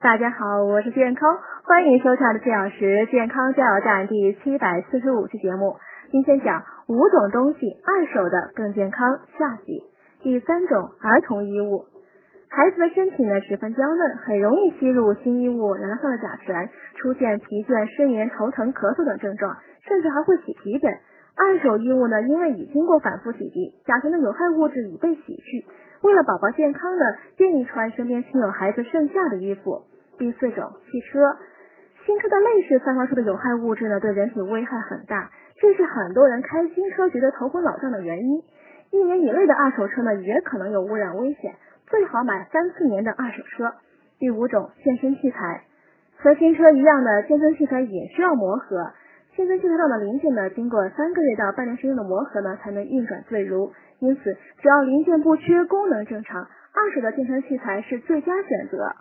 大家好，我是健康，欢迎收看的四小时健康加油站第七百四十五期节目。今天讲五种东西二手的更健康下集。第三种儿童衣物，孩子的身体呢十分娇嫩，很容易吸入新衣物染上的甲醛，出现疲倦、失眠、头疼、咳嗽等症状，甚至还会起皮疹。二手衣物呢，因为已经过反复洗涤，甲醛的有害物质已被洗去。为了宝宝健康呢，建议穿身边亲有孩子剩下的衣服。第四种，汽车，新车的内饰散发出的有害物质呢，对人体危害很大，这是很多人开新车觉得头昏脑胀的原因。一年以内的二手车呢，也可能有污染危险，最好买三四年的二手车。第五种，健身器材，和新车一样的健身器材也需要磨合。健身器材上的零件呢，经过三个月到半年时间的磨合呢，才能运转自如。因此，只要零件不缺，功能正常，二手的健身器材是最佳选择。